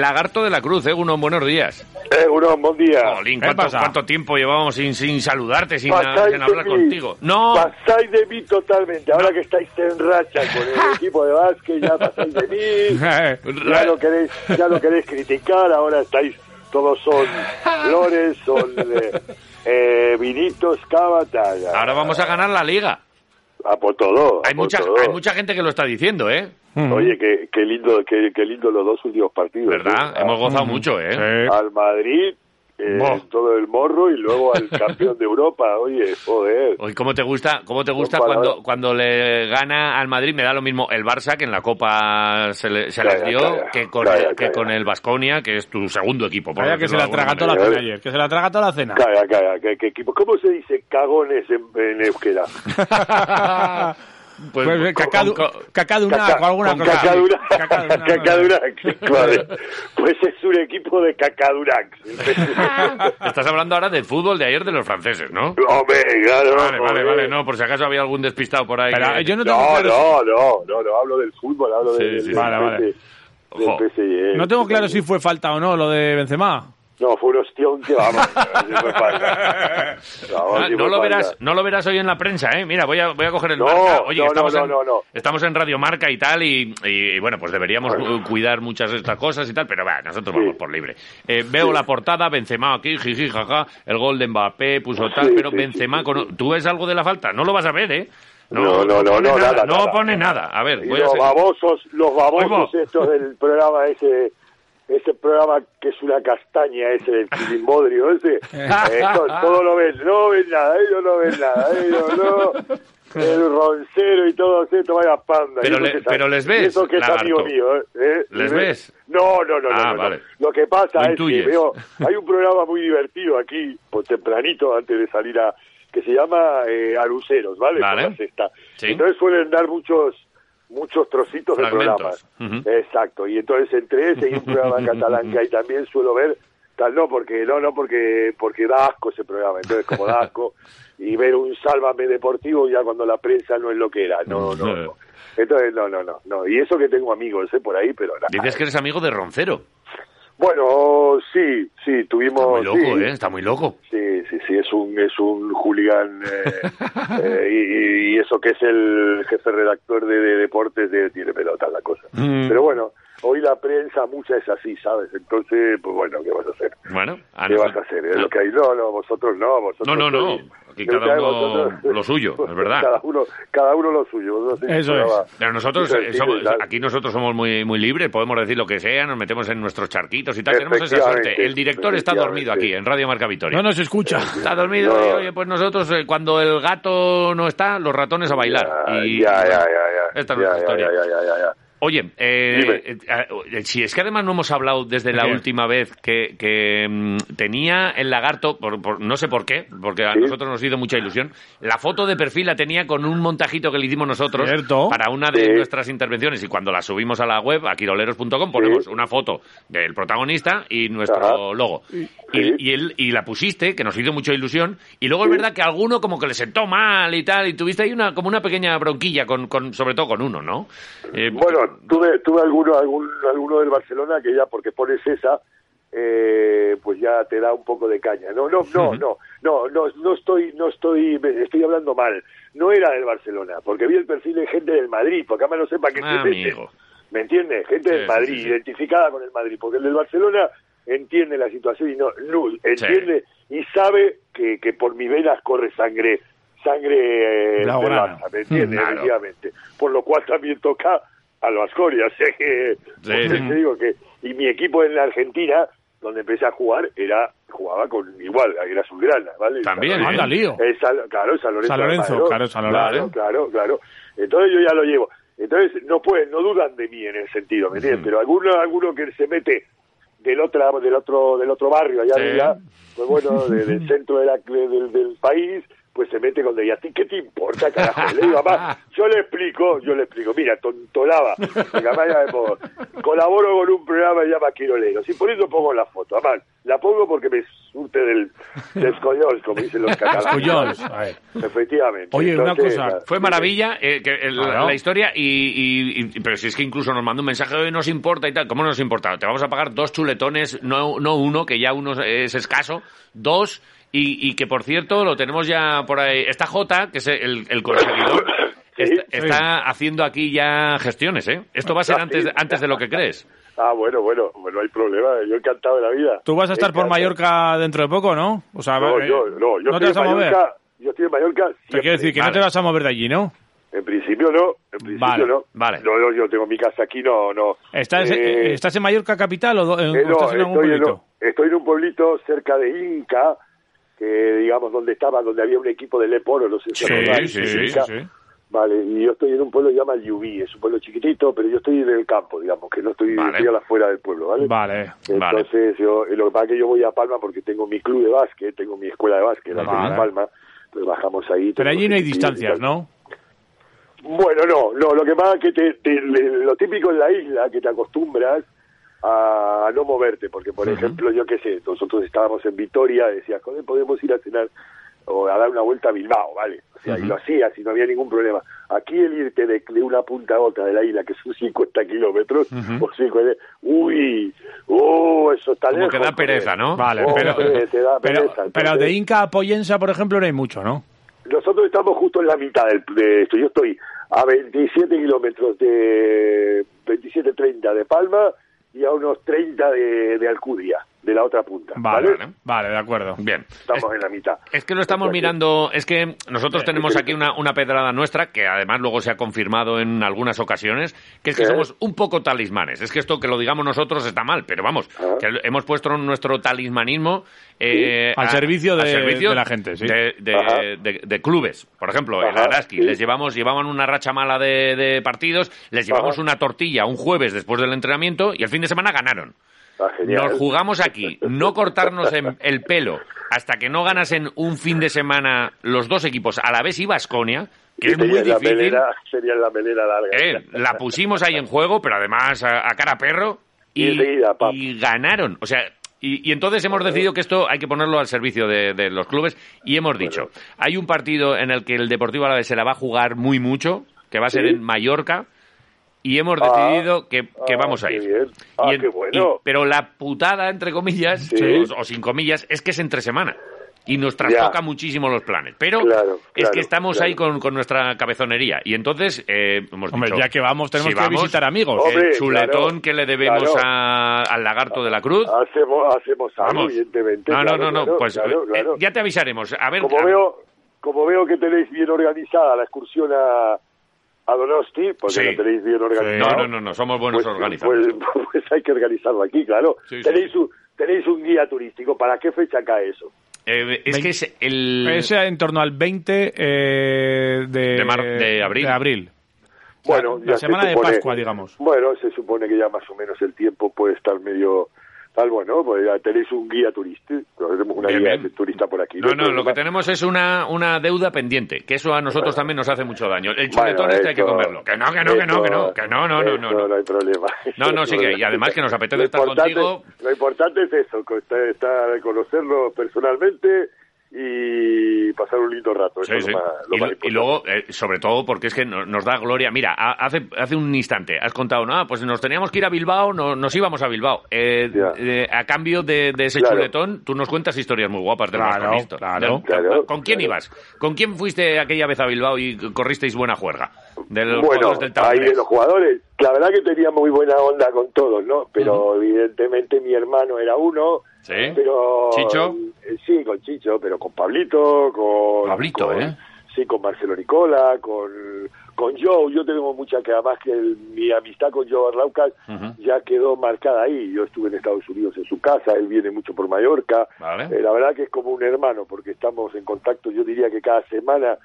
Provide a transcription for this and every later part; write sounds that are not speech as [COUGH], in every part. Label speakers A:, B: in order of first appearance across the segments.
A: Lagarto de la Cruz, eh, unos buenos días.
B: Eh, uno, buen día.
A: Jolín,
C: ¿Qué
A: ¿cuánto, tiempo llevábamos sin, sin saludarte, sin, hablar
B: de mí.
A: contigo? No,
B: Pasáis de mí totalmente. Ahora que estáis en racha con el [LAUGHS] equipo de básquet, ya pasáis de mí. [LAUGHS] Ya lo queréis, ya lo queréis criticar. Ahora estáis, todos son flores, son eh, eh, vinitos, cava,
A: ahora vamos a ganar la liga.
B: A por todo. a
A: Hay
B: por
A: mucha,
B: todo.
A: hay mucha gente que lo está diciendo, ¿eh?
B: Oye, qué, qué lindo, qué, qué lindo los dos últimos partidos.
A: ¿Verdad?
B: ¿eh?
A: Hemos gozado mucho, ¿eh?
C: Sí.
B: Al Madrid, eh, todo el morro y luego al [LAUGHS] campeón de Europa. Oye, joder.
A: Hoy, ¿cómo te gusta, cómo te gusta cuando, cuando le gana al Madrid? Me da lo mismo el Barça, que en la Copa se, le- se les dio,
B: calla,
A: que con,
B: calla,
A: el, que
B: calla.
A: con el Basconia, que es tu segundo equipo. por
C: que se la traga toda la cena ayer, que se la traga toda la cena.
B: Calla, calla, que, que equipo. ¿Cómo se dice cagones en, en euskera? [LAUGHS]
A: Pues,
C: Pues,
A: con-
C: cacadu-
A: con-
C: cacadunac o alguna
B: con
C: cosa.
B: cacadura, vale. [LAUGHS] Pues es un equipo de cacadurac. [LAUGHS]
A: Estás hablando ahora del fútbol de ayer de los franceses, ¿no?
B: Hombre, claro.
A: Vale, vale, vale, no, por si acaso había algún despistado por ahí.
C: Pero
A: que-
C: yo no tengo
B: No,
C: claro
B: no, no, no, no, hablo del fútbol, hablo
A: Sí,
B: del,
A: sí,
B: del,
A: sí.
C: Vale, vale.
B: del
A: Ojo.
B: PSG.
C: No tengo claro si fue falta o no lo de Benzema.
B: No, fue un ostión que vamos. [LAUGHS] sí fue falta. Vamos, sí
A: no
B: fue
A: lo
B: falta.
A: verás, no lo verás hoy en la prensa, ¿eh? Mira, voy a, voy a coger el
B: No,
A: marca. Oye,
B: no,
A: estamos,
B: no,
A: en, estamos en Radio Marca y tal, y, y, y, bueno, pues deberíamos cu- cuidar muchas de estas cosas y tal, pero va, nosotros
B: Sí.
A: vamos por libre. Eh, veo
B: Sí.
A: la portada, Benzema aquí, jiji, jaja, el gol de Mbappé, puso tal,
B: Sí,
A: pero Benzema, con- ¿tú ves algo de la falta? No lo vas a ver, ¿eh?
B: No, no, no,
A: pone
B: no,
A: nada,
B: nada,
A: no pone nada. A ver, voy a
B: los
A: ser-
B: babosos, los babosos estos del programa ese, ese programa que es una castaña, ese del Quilimbodrio, ese, [LAUGHS] eso, todo lo ven, no ven nada, ellos no ven nada, ellos no, el roncero y todo eso, vaya panda.
A: Pero le- pero les ves,
B: Eso que es amigo mío, ¿eh? ¿Eh?
A: ¿Les ves?
B: No, no, no, no,
A: Ah,
B: no, no.
A: vale.
B: Lo que pasa
A: Lo
B: es que veo, hay un programa muy divertido aquí, pues tempranito, antes de salir a, que se llama eh, Aruceros, ¿vale?
A: Vale.
B: Por. Entonces suelen dar muchos muchos trocitos de
A: Fragmentos.
B: programas. Exacto. Y entonces entre ese y un programa catalán que hay también suelo ver tal no porque no no porque porque da asco ese programa entonces como da asco y ver un sálvame deportivo ya cuando la prensa no es lo que era no no, no. entonces no no no no y eso que tengo amigos ¿eh? por ahí pero nada.
A: Dices que eres amigo de Roncero.
B: Bueno sí sí tuvimos
A: Está muy loco,
B: sí,
A: ¿eh? Está muy loco.
B: Sí, sí, sí, es un, es un hooligan eh, [LAUGHS] eh, y, y eso que es el jefe redactor de, de deportes de, tiene pelota la cosa.
A: Mm.
B: Pero bueno, hoy la prensa mucha es así, ¿sabes? Entonces, pues bueno, ¿qué vas a hacer?
A: Bueno, a
B: ¿Qué
A: nosotros-
B: vas a hacer? Es lo que hay. No, no, vosotros no, vosotros
A: No, no, no.
B: sois-
A: cada uno lo suyo, es [LAUGHS] verdad.
B: Cada uno, cada uno lo suyo.
C: Eso es.
A: Pero nosotros eh, somos, aquí nosotros somos muy muy libres, podemos decir lo que sea, nos metemos en nuestros charquitos y tal, tenemos esa suerte. El director está dormido aquí en Radio Marca Victoria.
C: No nos escucha.
A: Está dormido
B: No.
A: y oye, pues nosotros eh, cuando el gato no está, los ratones a bailar.
B: Ya,
A: y
B: ya, ya, ya, ya.
A: Esta es
B: Ya,
A: nuestra
B: ya,
A: historia.
B: ya, ya, ya, ya.
A: Oye, eh, eh, eh, si es que además no hemos hablado desde la
C: ¿Qué?
A: última vez que, que, mm, tenía el lagarto, por, por- no sé por qué, porque a
B: Sí.
A: nosotros nos hizo mucha ilusión, la foto de perfil la tenía con un montajito que le hicimos nosotros
C: Cierto.
A: para una de
B: Sí.
A: nuestras intervenciones y cuando la subimos a la web, a quiroleros.com, ponemos una foto del protagonista y nuestro
B: Ajá.
A: logo.
B: Sí.
A: Y, y, él- y la pusiste, que nos hizo mucha ilusión, y luego es verdad que a alguno como que le sentó mal y tal, y tuviste ahí una, como una pequeña bronquilla, con, con, sobre todo con uno, ¿no? Eh,
B: Bueno, tuve, tuve alguno, algún, alguno del Barcelona que ya porque pones esa, eh, pues ya te da un poco de caña. No, no, no, no, no, no, no estoy, no estoy, estoy hablando mal. No era del Barcelona, porque vi el perfil de gente del Madrid, porque además no sepa qué
A: Ah,
B: mete.
A: amigo.
B: ¿Me entiendes? Gente
A: Sí,
B: del Madrid,
A: sí, sí.
B: identificada con el Madrid, porque el del Barcelona entiende la situación y no, no entiende y sabe que, que por mis venas corre sangre, sangre eh,
C: Blaugrana.
B: Barça, ¿me entiendes?
A: Claro.
B: Efectivamente. Por lo cual también toca al Vasconia, sé [LAUGHS] que,
A: Sí,
B: te digo que, y mi equipo en la Argentina, donde empecé a jugar, era, jugaba con igual, era Azulgrana, ¿vale?
A: También.
C: Anda, lío.
B: el claro, San Lorenzo.
C: San Lorenzo, claro, San Lorenzo.
B: Claro, claro, claro. Entonces yo ya lo llevo. Entonces no pueden, no dudan de mí en ese sentido, ¿me entiendes? Pero alguno, alguno que se mete del otro, del otro, del otro barrio allá
A: Sí.
B: de allá, pues bueno, de- del [LAUGHS] centro de la- de- del, del país, pues se mete con ella. ¿A ti qué te importa, carajo? Le digo, mamá, [LAUGHS] yo le explico, yo le explico, mira, tontolaba, colaboro con un programa que se llama Quiroleros, y por eso pongo la foto, además, la pongo porque me surte del, del escollón, como dicen los catalanes. Efectivamente.
C: Oye, una cosa,
A: fue maravilla eh, que, la, historia, y, y, pero si es que incluso nos mandó un mensaje, hoy nos importa y tal, ¿cómo nos importa? Te vamos a pagar dos chuletones, no, no uno, que ya uno es escaso, dos y, que, por cierto, lo tenemos ya por ahí. Está J, que es el, el conseguidor, está, haciendo aquí ya gestiones, ¿eh? Esto va a ser antes, antes de lo que crees.
B: Ah, bueno, bueno, no hay problema. Yo encantado de la vida.
C: Tú vas a estar por Mallorca dentro de poco, ¿no?
B: O sea, no, yo, no, yo ¿no te vas a mover. Yo estoy en Mallorca.
C: Te quiero decir que no te vas a mover de allí, ¿no?
B: En principio no, en principio no.
A: Vale.
B: No, yo tengo mi casa aquí, no, no.
C: ¿Estás, eh, ¿estás en Mallorca capital o, en, eh, estás en algún pueblito?
B: estoy en un pueblito cerca de Inca, que digamos donde estaba, donde había un equipo de Leporo, no sé si
A: sí, sí, sí, sí,
B: Vale, y yo estoy en un pueblo que se llama Yubí, es un pueblo chiquitito, pero yo estoy en el campo, digamos, que no estoy, a la fuera del pueblo, ¿vale?
C: Vale,
B: Entonces, yo, lo que pasa es que yo voy a Palma porque tengo mi club de básquet, tengo mi escuela de básquet, en Palma, pues bajamos ahí.
C: Pero allí no hay distancias, ¿no?
B: Bueno, no, no, lo que pasa es que te, lo típico en la isla, que te acostumbras a no moverte, porque por ejemplo, yo qué sé, nosotros estábamos en Vitoria, decías, joder, podemos ir a cenar o a dar una vuelta a Bilbao, ¿vale? O sea, y lo hacías y no había ningún problema. Aquí el irte de, una punta a otra de la isla, que son 50 kilómetros, o 50, uy, uh, eso está
A: Como que da pereza, ¿no?
C: Vale, pero, pero, de Inca a Poyensa, por ejemplo, no hay mucho, ¿no?
B: Nosotros estamos justo en la mitad de esto. Yo estoy a 27 kilómetros de 27-30 de Palma y a unos 30 de, de Alcudia de la otra punta.
C: Vale, vale, de acuerdo.
A: Bien.
B: Estamos en la mitad.
A: Es que lo estamos mirando, es que nosotros tenemos aquí una, una pedrada nuestra, que además luego se ha confirmado en algunas ocasiones, que es que somos un poco talismanes. Es que esto que lo digamos nosotros está mal, pero vamos, ah. que hemos puesto nuestro talismanismo
C: eh, al servicio, de, la gente, sí.
A: de, clubes. Por ejemplo, en Araski les llevamos, llevaban una racha mala de, partidos, les llevamos una tortilla un jueves después del entrenamiento y el fin de semana ganaron. Nos jugamos aquí, no cortarnos el pelo hasta que no ganasen un fin de semana los dos equipos a la vez y Vasconia, que es muy difícil.
B: sería la larga.
A: Eh, la pusimos ahí en juego, pero además a, cara perro y, y, ganaron. O sea, y, entonces hemos decidido que esto hay que ponerlo al servicio de, los clubes y hemos dicho, hay un partido en el que el Deportivo Alavés se la va a jugar muy mucho, que va a ser en Mallorca, y hemos decidido que, que,
B: ah,
A: vamos a
B: ir. Ah, qué bueno.
A: pero la putada, entre comillas, o, sin comillas, es que es entre semana. Y nos trastoca muchísimo los planes. Pero es que estamos ahí con, con, nuestra cabezonería. Y entonces eh, hemos
C: Hombre, ya que vamos, tenemos que visitar amigos.
A: el chuletón que le debemos al lagarto de la cruz.
B: Hacemos, hacemos algo, evidentemente.
A: No, no, no, no. pues eh, ya te avisaremos. A ver,
B: como, Veo, como veo que tenéis bien organizada la excursión a a Donosti, porque lo tenéis bien organizado.
A: No, no, no, somos buenos
B: pues,
A: organizadores.
B: Pues, [LAUGHS] pues, hay que organizarlo aquí, claro. tenéis, Un, tenéis un guía turístico. ¿Para qué fecha cae eso?
A: Eh, es que es el...
C: Es en torno al 20 eh, de,
A: de, abril.
C: De abril.
B: Bueno,
C: la semana de Pascua, digamos.
B: Bueno, se supone que ya más o menos el tiempo puede estar medio tal, bueno, pues ya tenéis un guía turista, tenemos una guía turista por aquí.
A: No, no, lo que tenemos es una, una deuda pendiente, que eso a nosotros también nos hace mucho daño. El chuletón este hay que comerlo. Que no, que no, que no, que no, que no, no, no, no.
B: No hay problema. [LAUGHS]
A: No, no, sí que, y además que nos apetece estar contigo.
B: Lo importante es eso, estar, conocerlo personalmente y pasar un lindo rato.
A: y, luego, eh, sobre todo, porque es que nos da gloria. Mira, hace, hace un instante has contado, no, pues nos teníamos que ir a Bilbao, no, nos íbamos a Bilbao. Eh, eh, a cambio de, ese chuletón, tú nos cuentas historias muy guapas de
C: claro,
A: claro, ¿Con quién ibas? ¿Con quién fuiste aquella vez a Bilbao y corristeis buena juerga?
B: De los bueno, del ahí de los jugadores. La verdad que tenía muy buena onda con todos, ¿no? Pero evidentemente mi hermano era uno
A: ¿Sí?
B: Pero,
A: ¿Chicho?
B: Eh, sí, con Chicho, pero con Pablito, con...
A: Pablito, ¿eh?
B: Sí, con Marcelo Nicola, con, con Joe. Yo tengo mucha que además que mi amistad con Joe Arlaucas ya quedó marcada ahí. Yo estuve en Estados Unidos en su casa, él viene mucho por Mallorca. Eh, la verdad que es como un hermano porque estamos en contacto, yo diría que cada semana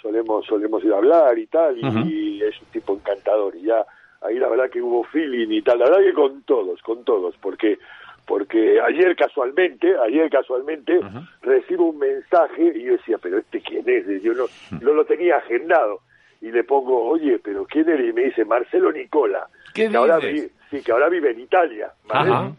B: solemos solemos ir a hablar y tal, y es un tipo encantador. Y ya ahí la verdad que hubo feeling y tal. La verdad que con todos, con todos, porque porque ayer casualmente, ayer casualmente recibo un mensaje y yo decía, pero este quién es, yo no, no lo tenía agendado. Y le pongo, oye, pero quién eres y me dice Marcelo Nicola,
A: que
B: ahora sí, que ahora vive en Italia, ¿vale?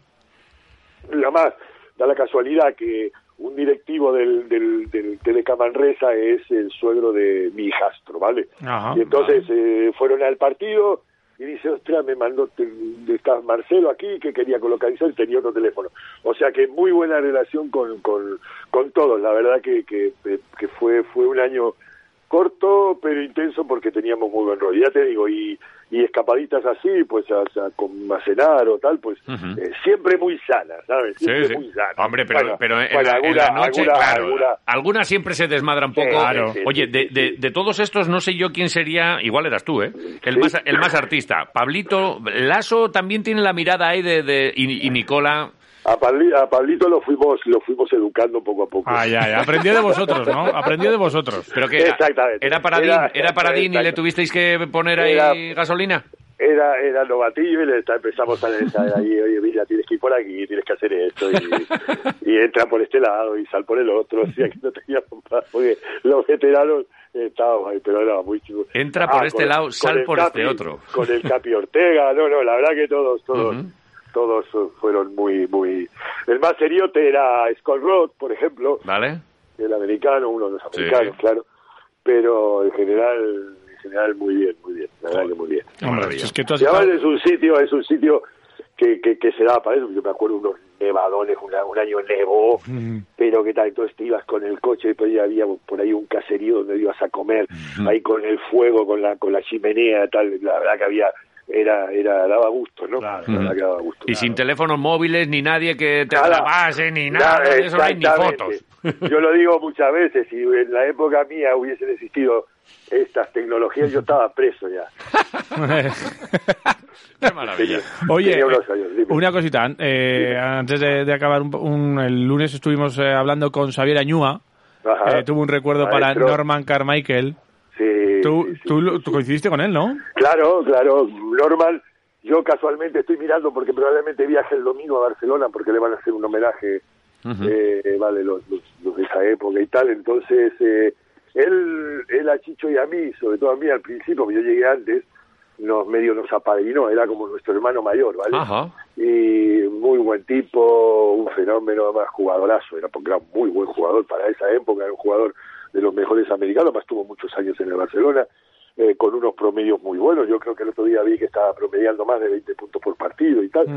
B: Nada más da la casualidad que un directivo del, del, del Telecamanresa es el suegro de mi hijastro, ¿vale? y entonces eh, fueron al partido y dice, ostras, me mandó, está Marcelo aquí que quería localizar y tenía otro teléfono. O sea que muy buena relación con, con, con todos, la verdad que, que, que fue, fue un año corto pero intenso porque teníamos muy buen rollo. Ya te digo, y, y escapaditas así, pues a, con a cenar o tal, pues eh, siempre muy sanas, ¿sabes? Siempre muy sanas.
A: Hombre, pero, pero en, la, noche, claro, algunas siempre se desmadran un poco. Claro. Oye, de, de, de, todos estos, no sé yo quién sería, igual eras tú, ¿eh? El, más, el más artista. Pablito, Lazo también tiene la mirada ahí de... de y, y Nicola...
B: A, Pablito lo fuimos lo fuimos educando poco a poco.
C: Ah, ya, ya. Aprendió de vosotros, ¿no? Aprendió de vosotros.
A: Pero que Exactamente. ¿Era para era, ¿Era para y le tuvisteis que poner ahí gasolina?
B: Era, era novatillo y le empezamos a decir ahí, oye, mira, tienes que ir por aquí, tienes que hacer esto, y, [LAUGHS] entra por este lado y sal por el otro, [LAUGHS] o sea que no teníamos porque los veteranos estábamos ahí, pero era muy chido.
A: Entra por ah, este lado, sal por este otro.
B: Con el Capi Ortega, no, no, la verdad que todos, todos todos fueron muy, muy... El más seriote era Scott Roth, por ejemplo.
A: Vale.
B: El americano, uno de los americanos, claro. Pero en general, en general muy bien, muy bien. La verdad que muy bien.
C: es que tú
B: has es un sitio, es un sitio que, que, que, se da para eso. Yo me acuerdo unos nevadones, un año nevó, pero que tal, entonces te ibas con el coche y pues había por ahí un caserío donde ibas a comer, ahí con el fuego, con la, con la chimenea, tal, la verdad que había era, era daba gusto, ¿no?
A: y sin teléfonos móviles, ni nadie que te grabase, ni nada, eso no hay ni fotos. [LAUGHS]
B: Yo lo digo muchas veces, si en la época mía hubiesen existido estas tecnologías, yo estaba preso ya. [LAUGHS]
A: Qué maravilla.
C: Oye, una cosita, eh, antes de, acabar, un, el lunes estuvimos eh, hablando con Xavier Añúa, eh, tuvo un recuerdo para Norman Carmichael.
B: Sí,
C: ¿Tú, Tú, coincidiste con él, ¿no?
B: Claro, claro. Normal, yo casualmente estoy mirando porque probablemente viaje el domingo a Barcelona porque le van a hacer un homenaje, eh, vale, los, los, de esa época y tal. Entonces, eh, él, él a Chicho y a mí, sobre todo a mí al principio, que yo llegué antes, nos medio nos apadrinó, era como nuestro hermano mayor, ¿vale? Y muy buen tipo, un fenómeno, más jugadorazo, era porque era muy buen jugador para esa época, era un jugador de los mejores americanos, más tuvo muchos años en el Barcelona, eh, con unos promedios muy buenos. Yo creo que el otro día vi que estaba promediando más de 20 puntos por partido y tal.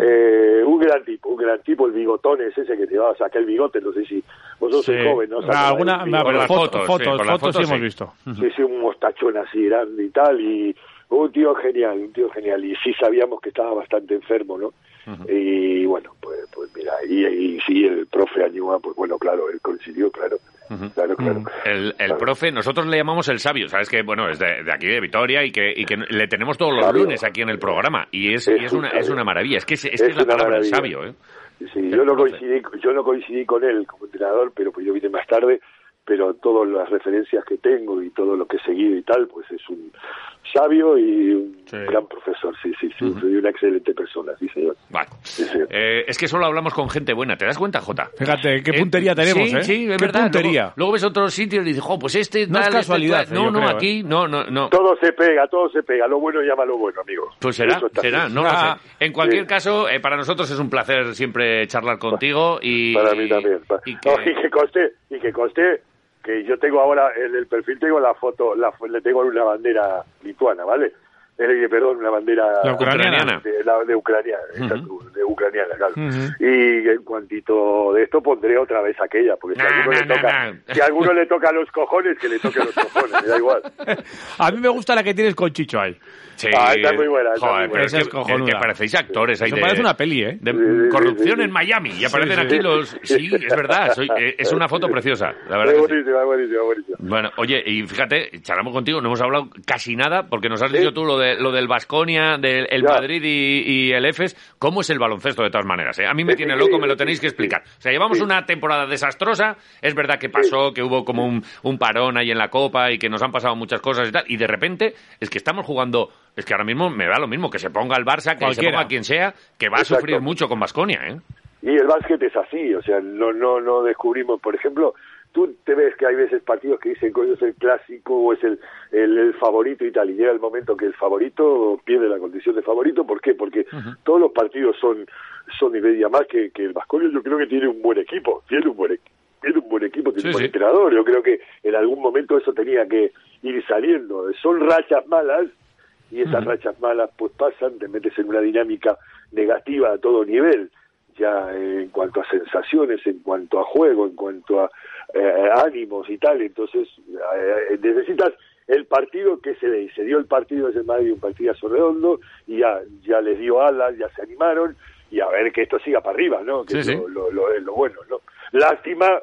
B: eh, un gran tipo, un gran tipo, el bigotón es ese que te va a sacar el bigote, no sé si vosotros sois joven, ¿no?
C: Ah, alguna, las fotos, fotos, fotos, sí, hemos visto.
B: Sí, sí, un mostachón así grande y tal, y un tío genial, un tío genial, y sí sabíamos que estaba bastante enfermo, ¿no? Y bueno, pues, pues mira, y, y sí, el profe Añua, pues bueno, claro, él coincidió, claro. Claro, claro.
A: El, el profe, nosotros le llamamos el sabio, sabes que, bueno, es de, aquí de Vitoria y que, y que le tenemos todos los lunes aquí en el programa. Y es, es, una, es una maravilla, es que es, es, la palabra el sabio, ¿eh?
B: Sí, yo no, coincidí, yo no coincidí con él como entrenador, pero pues yo vine más tarde, pero todas las referencias que tengo y todo lo que he seguido y tal, pues es un sabio y un gran profesor, sí, sí, sí, soy una excelente persona, sí, señor.
A: Vale. Eh, es que solo hablamos con gente buena, ¿te das cuenta, Jota?
C: Fíjate, qué puntería tenemos,
A: sí,
C: ¿eh?
A: Sí, es verdad. Puntería? Luego, ves otros sitios y dices, jo, pues este...
C: No es casualidad.
A: Este, no, no, ¿eh? aquí, no, no, no.
B: Todo se pega, todo se pega, lo bueno llama lo bueno, amigo.
A: Pues será, será, no lo sé. En cualquier caso, para nosotros es un placer siempre charlar contigo y...
B: Para mí también. Y, que... y que conste, y que conste que yo tengo ahora en el perfil tengo la foto, la, le tengo una bandera lituana, ¿vale? Eh, perdón, una bandera
A: ucraniana.
B: De, la, de Ucrania, de ucraniana, claro. Y en cuantito de esto pondré otra vez aquella, porque si, a alguno le toca, si a alguno le toca los cojones, que le toque los cojones, me da igual. [LAUGHS]
C: a mí me gusta la que tienes con Chicho ahí.
B: Sí. Ah, está muy buena. Joder,
A: pero es que, que, parecéis actores ahí.
C: de, parece una peli, ¿eh?
A: De corrupción en Miami. Y aparecen aquí los. Sí, es verdad. Eh, es una foto preciosa. La verdad.
B: buenísima, buenísima, buenísima.
A: Bueno, oye, y fíjate, charlamos contigo, no hemos hablado casi nada porque nos has dicho tú lo de de, lo del Basconia, del el Madrid y, el EFES, ¿cómo es el baloncesto de todas maneras? Eh? A mí me tiene loco, me lo tenéis que explicar. O sea, llevamos una temporada desastrosa, es verdad que pasó, que hubo como un, un parón ahí en la Copa y que nos han pasado muchas cosas y tal, y de repente es que estamos jugando es que ahora mismo me da lo mismo que se ponga el Barça, que se ponga quien sea, que va a sufrir mucho con Basconia, ¿eh?
B: Y el básquet es así, o sea, no, no, no descubrimos, por ejemplo, tú te ves que hay veces partidos que dicen que es el clásico o es el, el, favorito y tal, y llega el momento que el favorito pierde la condición de favorito, ¿por qué? Porque todos los partidos son, son y media más que, que el Vasconia, yo creo que tiene un buen equipo, tiene un buen equipo tiene un buen equipo, tiene un buen entrenador. Yo creo que en algún momento eso tenía que ir saliendo. Son rachas malas y esas rachas malas pues pasan, te metes en una dinámica negativa a todo nivel ya en cuanto a sensaciones, en cuanto a juego, en cuanto a eh, ánimos y tal, entonces eh, necesitas el partido que se le se dio el partido ese Madrid un partidazo redondo y ya ya les dio alas, ya se animaron y a ver que esto siga para arriba, ¿no? Que es Lo, lo, lo, bueno, ¿no? Lástima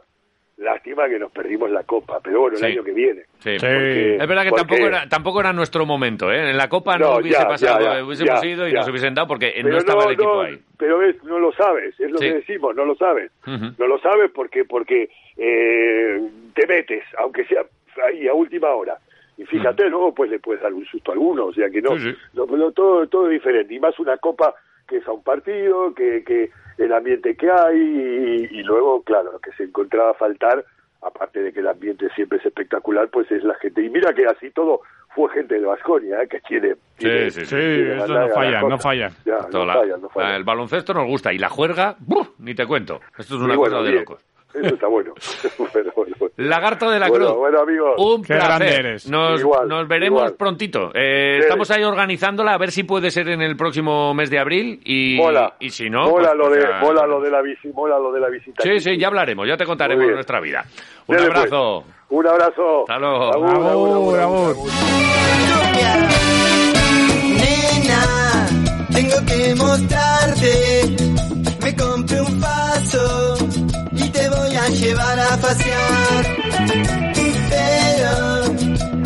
B: Lástima que nos perdimos la Copa, pero bueno, el año que viene.
A: es verdad que tampoco, era, tampoco era nuestro momento, ¿eh? En la Copa no, hubiese pasado, hubiésemos ido y nos hubiesen dado porque no estaba el equipo ahí.
B: Pero es, no lo sabes, es lo que decimos, no lo sabes. No lo sabes porque porque eh, te metes, aunque sea ahí a última hora. Y fíjate, luego pues le puedes dar un susto a alguno, o sea que no, no todo, todo es diferente. Y más una Copa que es a un partido, que, que el ambiente que hay y, luego, claro, lo que se encontraba a faltar, aparte de que el ambiente siempre es espectacular, pues es la gente. Y mira que así todo fue gente de Vasconia, ¿eh? que tiene...
C: sí, sí, sí, eso no falla, no falla.
B: no falla.
A: El baloncesto nos gusta y la juerga, ni te cuento. Esto es una cosa de locos.
B: Eso está [LAUGHS] bueno.
A: Lagarto de la Cruz.
B: Bueno, amigos.
A: Un placer. Nos, nos veremos prontito. Eh, estamos ahí organizándola a ver si puede ser en el próximo mes de abril y, y si no.
B: Mola, pues, lo de, mola lo de la mola lo de la visita.
A: Sí, sí, ya hablaremos, ya te contaremos nuestra vida. Un pues. abrazo.
B: Un abrazo.
A: Hasta luego.
C: Abur, abur,
D: Nena, tengo que mostrarte. llevar a pasear. Pero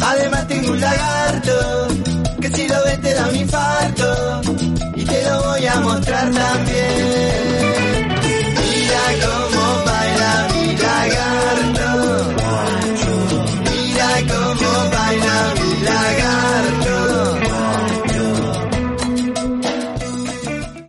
D: además tengo un lagarto que si lo ves te da un infarto y te lo voy a mostrar también. Mira cómo baila mi lagarto. Mira cómo baila mi lagarto.